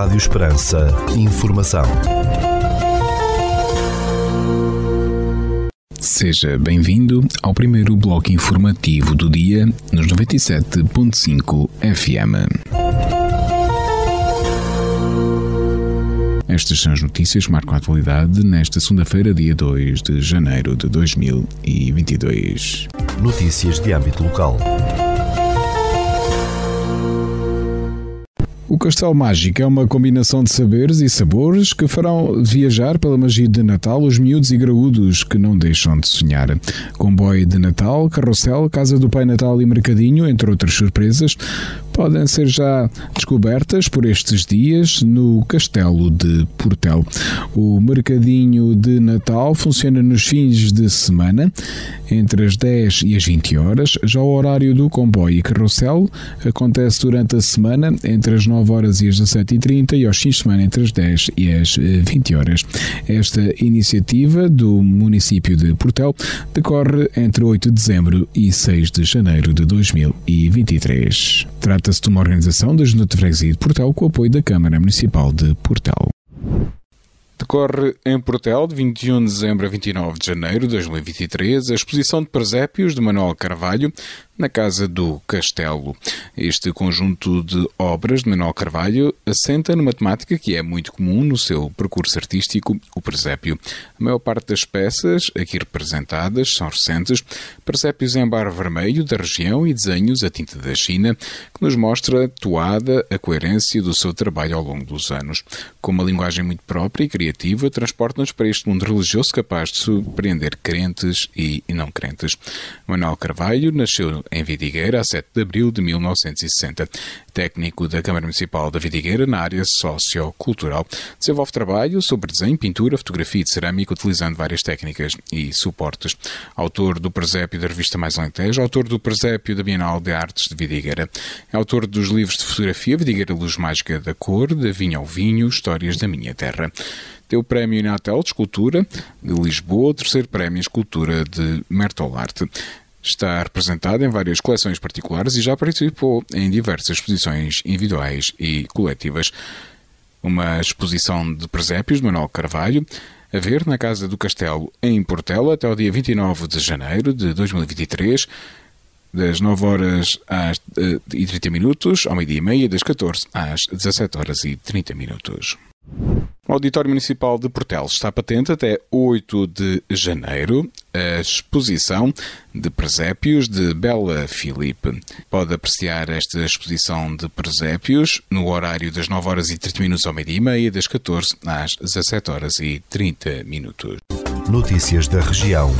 Rádio Esperança. Informação. Seja bem-vindo ao primeiro bloco informativo do dia nos 97.5 FM. Estas são as notícias que marcam a atualidade nesta segunda-feira, dia 2 de janeiro de 2022. Notícias de âmbito local. O Castelo Mágico é uma combinação de saberes e sabores que farão viajar pela magia de Natal os miúdos e graúdos que não deixam de sonhar. Comboio de Natal, carrossel, Casa do Pai Natal e Mercadinho, entre outras surpresas, podem ser já descobertas por estes dias no Castelo de Portel. O Mercadinho de Natal funciona nos fins de semana, entre as 10 e as 20 horas. Já o horário do comboio e carrossel acontece durante a semana, entre as 9 9 horas e às 17h30 e aos fins de semana entre as 10 e as 20 eh, horas. Esta iniciativa do município de Portel decorre entre 8 de dezembro e 6 de janeiro de 2023. Trata-se de uma organização da Junta de Freguesia de Portel com o apoio da Câmara Municipal de Portel. Decorre em Portel, de 21 de dezembro a 29 de janeiro de 2023, a exposição de presépios de Manuel Carvalho, na Casa do Castelo. Este conjunto de obras de Manuel Carvalho assenta numa temática que é muito comum no seu percurso artístico, o presépio. A maior parte das peças aqui representadas são recentes, presépios em bar vermelho da região e desenhos a tinta da China, que nos mostra toada a coerência do seu trabalho ao longo dos anos. Com uma linguagem muito própria e criativa, transporta-nos para este mundo religioso capaz de surpreender crentes e não crentes. Manuel Carvalho nasceu em Vidigueira, a 7 de abril de 1960. Técnico da Câmara Municipal da Vidigueira na área sociocultural. Desenvolve trabalho sobre desenho, pintura, fotografia e cerâmica, utilizando várias técnicas e suportes. Autor do presépio da revista Mais Alentejo, autor do presépio da Bienal de Artes de Vidigueira. É autor dos livros de fotografia Vidigueira Luz Mágica da Cor, da Vinha ao Vinho, Histórias da Minha Terra. Deu o Prémio Inatel de Escultura de Lisboa, terceiro Prémio Escultura de Mertolarte. Está representado em várias coleções particulares e já participou em diversas exposições individuais e coletivas. Uma exposição de presépios de Manuel Carvalho, a ver na Casa do Castelo, em Portela, até o dia 29 de janeiro de 2023, das 9 horas às, eh, e 30 minutos, ao meio-dia e meia, das 14 às 17 horas e 30 minutos. O Auditório Municipal de Portel está patente até 8 de janeiro a exposição de presépios de Bela Filipe. Pode apreciar esta exposição de presépios no horário das 9 horas e 30 minutos ao meio-dia e meia, das 14 às 17 horas e 30 minutos. Notícias da região.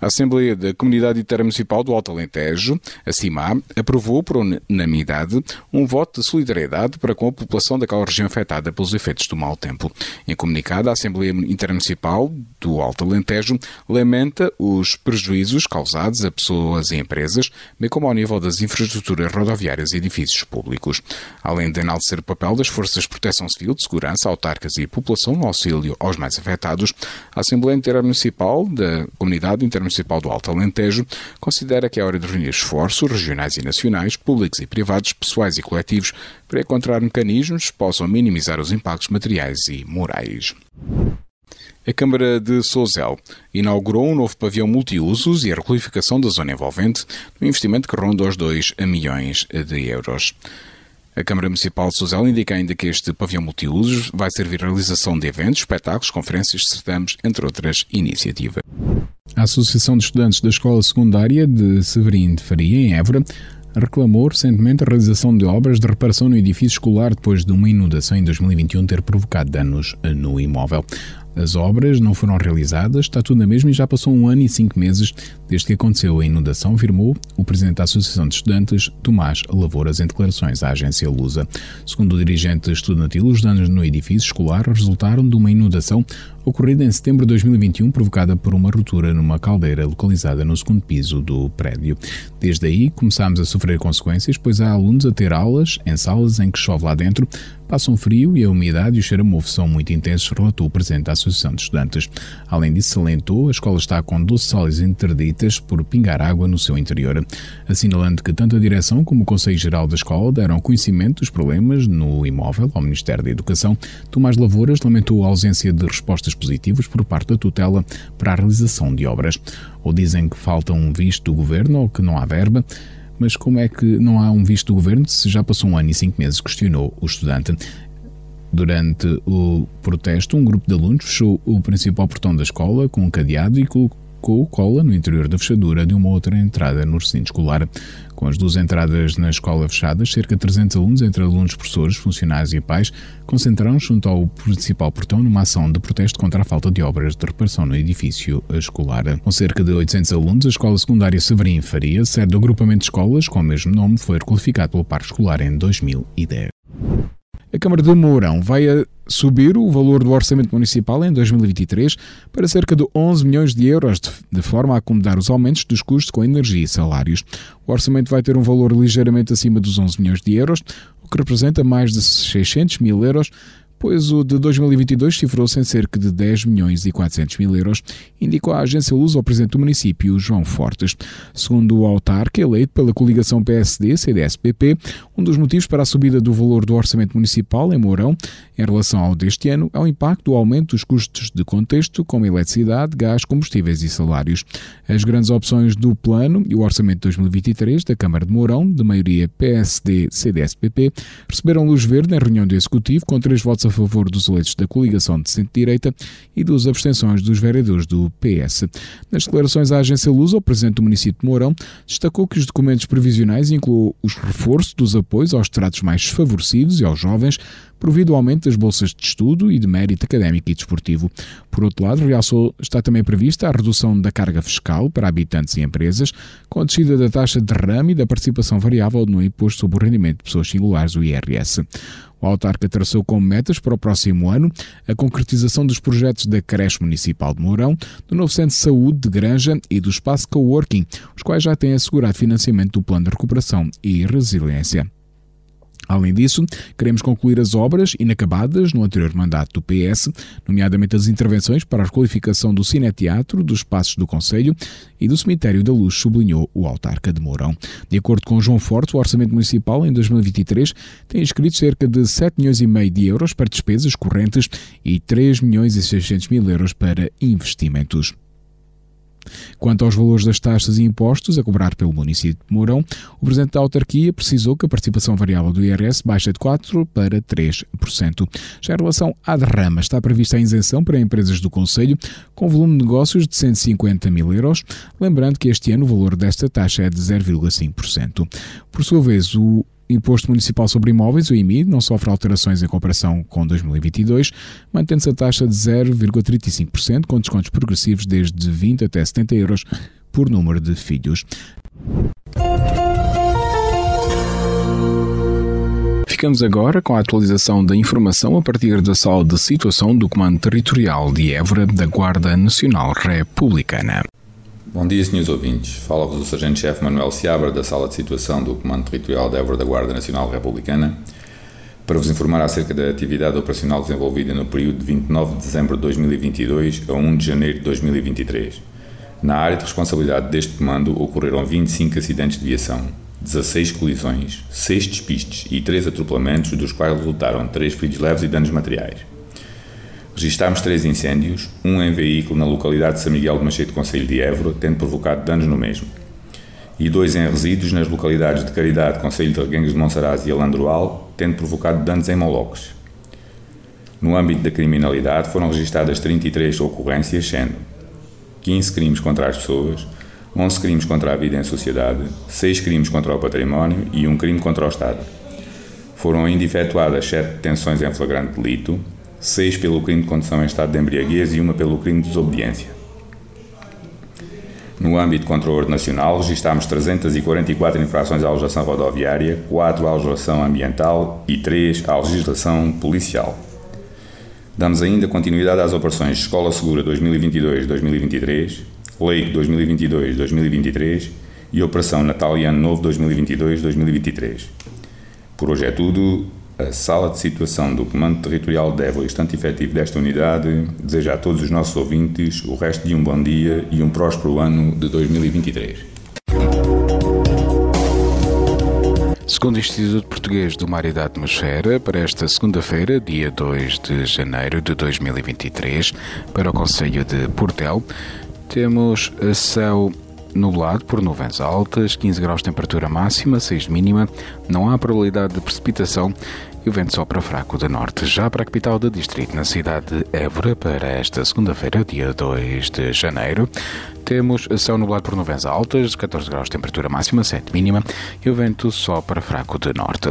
A Assembleia da Comunidade Intermunicipal do Alto Alentejo, a CIMA, aprovou por unanimidade um voto de solidariedade para com a população daquela região afetada pelos efeitos do mau tempo. Em comunicado, a Assembleia Intermunicipal do Alto Alentejo lamenta os prejuízos causados a pessoas e empresas, bem como ao nível das infraestruturas rodoviárias e edifícios públicos. Além de enaltecer o papel das Forças de Proteção Civil, de Segurança, autarcas e população no auxílio aos mais afetados, a Assembleia Intermunicipal da Comunidade Intermunicipal Municipal do Alto Alentejo considera que é hora de reunir esforços regionais e nacionais, públicos e privados, pessoais e coletivos, para encontrar mecanismos que possam minimizar os impactos materiais e morais. A Câmara de Sozel inaugurou um novo pavião multiusos e a requalificação da zona envolvente, um investimento que ronda os 2 milhões de euros. A Câmara Municipal de Sozel indica ainda que este pavião multiusos vai servir à realização de eventos, espetáculos, conferências, certames, entre outras iniciativas. A Associação de Estudantes da Escola Secundária de Severino de Faria, em Évora, reclamou recentemente a realização de obras de reparação no edifício escolar depois de uma inundação em 2021 ter provocado danos no imóvel. As obras não foram realizadas, está tudo na mesma e já passou um ano e cinco meses desde que aconteceu a inundação, afirmou o presidente da Associação de Estudantes, Tomás Lavouras, em declarações à agência Lusa. Segundo o dirigente estudantil, os danos no edifício escolar resultaram de uma inundação ocorrida em setembro de 2021, provocada por uma ruptura numa caldeira localizada no segundo piso do prédio. Desde aí, começámos a sofrer consequências, pois há alunos a ter aulas em salas em que chove lá dentro, passam frio e a umidade e o cheiro a mofo são muito intensos, relatou o presidente da Associação de Estudantes. Além disso, salientou, a escola está com 12 salas interditas por pingar água no seu interior, assinalando que tanto a direção como o Conselho Geral da Escola deram conhecimento dos problemas no imóvel ao Ministério da Educação. Tomás Lavouras lamentou a ausência de respostas positivas por parte da tutela para a realização de obras. Ou dizem que falta um visto do governo ou que não há verba. Mas como é que não há um visto do governo se já passou um ano e cinco meses? Questionou o estudante. Durante o protesto, um grupo de alunos fechou o principal portão da escola com um cadeado e colocou cola no interior da fechadura de uma outra entrada no recinto escolar. Com as duas entradas na escola fechadas, cerca de 300 alunos, entre alunos, professores, funcionários e pais, concentraram-se junto ao principal portão numa ação de protesto contra a falta de obras de reparação no edifício escolar. Com cerca de 800 alunos, a Escola Secundária Severim Faria, sede do agrupamento de escolas com o mesmo nome, foi requalificado pelo Parque Escolar em 2010. A Câmara de Mourão vai subir o valor do orçamento municipal em 2023 para cerca de 11 milhões de euros, de forma a acomodar os aumentos dos custos com energia e salários. O orçamento vai ter um valor ligeiramente acima dos 11 milhões de euros, o que representa mais de 600 mil euros pois o de 2022 cifrou-se em cerca de 10 milhões e 400 mil euros, indicou a agência Luz ao presidente do município, João Fortes. Segundo o autarca eleito pela coligação PSD-CDS-PP, um dos motivos para a subida do valor do orçamento municipal em Mourão, em relação ao deste ano, é o impacto do aumento dos custos de contexto, como eletricidade, gás, combustíveis e salários. As grandes opções do plano e o orçamento de 2023 da Câmara de Mourão, de maioria PSD-CDS-PP, receberam luz verde em reunião do Executivo, com três votos a a favor dos eleitos da coligação de centro-direita e duas abstenções dos vereadores do PS. Nas declarações à agência Luz, o presidente do município de Mourão destacou que os documentos previsionais incluem os reforços dos apoios aos tratos mais desfavorecidos e aos jovens, provido o aumento das bolsas de estudo e de mérito académico e desportivo. Por outro lado, realçou está também prevista a redução da carga fiscal para habitantes e empresas, com a descida da taxa de derrame e da participação variável no imposto sobre o rendimento de pessoas singulares, o IRS. O autarca traçou como metas para o próximo ano a concretização dos projetos da creche municipal de Mourão, do novo centro de saúde de Granja e do espaço coworking, os quais já têm assegurado financiamento do plano de recuperação e resiliência. Além disso, queremos concluir as obras inacabadas no anterior mandato do PS, nomeadamente as intervenções para a requalificação do Cineteatro, dos Passos do Conselho e do Cemitério da Luz, sublinhou o autarca de Mourão. De acordo com João Forte, o Orçamento Municipal em 2023 tem inscrito cerca de 7 milhões e meio de euros para despesas correntes e 3 milhões e 600 mil euros para investimentos. Quanto aos valores das taxas e impostos a cobrar pelo município de Mourão, o presidente da autarquia precisou que a participação variável do IRS baixe de 4% para 3%. Já em relação à derrama, está prevista a isenção para empresas do Conselho com volume de negócios de 150 mil euros, lembrando que este ano o valor desta taxa é de 0,5%. Por sua vez, o Imposto Municipal sobre Imóveis, o IMI, não sofre alterações em comparação com 2022, mantendo-se a taxa de 0,35%, com descontos progressivos desde 20 até 70 euros por número de filhos. Ficamos agora com a atualização da informação a partir da sala de situação do Comando Territorial de Évora da Guarda Nacional Republicana. Bom dia, senhores ouvintes. Fala-vos o Sargento-Chefe Manuel Seabra, da Sala de Situação do Comando Territorial de Évora da Guarda Nacional Republicana, para vos informar acerca da atividade operacional desenvolvida no período de 29 de dezembro de 2022 a 1 de janeiro de 2023. Na área de responsabilidade deste comando ocorreram 25 acidentes de viação, 16 colisões, 6 despistes e 3 atropelamentos, dos quais resultaram 3 feridos leves e danos materiais. Registámos três incêndios, um em veículo na localidade de São Miguel de Machete, Conselho de Évora, tendo provocado danos no mesmo, e dois em resíduos nas localidades de Caridade, Conselho de Reguengos de Monsaraz e Alandroal, tendo provocado danos em Moloques. No âmbito da criminalidade foram registadas 33 ocorrências, sendo 15 crimes contra as pessoas, 11 crimes contra a vida em sociedade, 6 crimes contra o património e um crime contra o Estado. Foram ainda efetuadas 7 detenções em flagrante delito, seis pelo crime de condução em estado de embriaguez e uma pelo crime de desobediência. No âmbito de controle nacional, registámos 344 infrações à legislação rodoviária, 4 à legislação ambiental e 3 à legislação policial. Damos ainda continuidade às operações Escola Segura 2022-2023, Lei 2022-2023 e Operação Natal Ano Novo 2022-2023. Por hoje é tudo. A sala de situação do Comando Territorial de Évora e estante efetivo desta unidade deseja a todos os nossos ouvintes o resto de um bom dia e um próspero ano de 2023. Segundo o Instituto Português do Mar e da Atmosfera, para esta segunda-feira, dia 2 de janeiro de 2023, para o Conselho de Portel, temos céu nublado por nuvens altas, 15 graus de temperatura máxima, 6 de mínima, não há probabilidade de precipitação e o vento sopra fraco de norte. Já para a capital do distrito, na cidade de Évora, para esta segunda-feira, dia 2 de janeiro, temos céu nublado por nuvens altas, 14 graus de temperatura máxima, 7 mínima, e o vento sopra fraco de norte.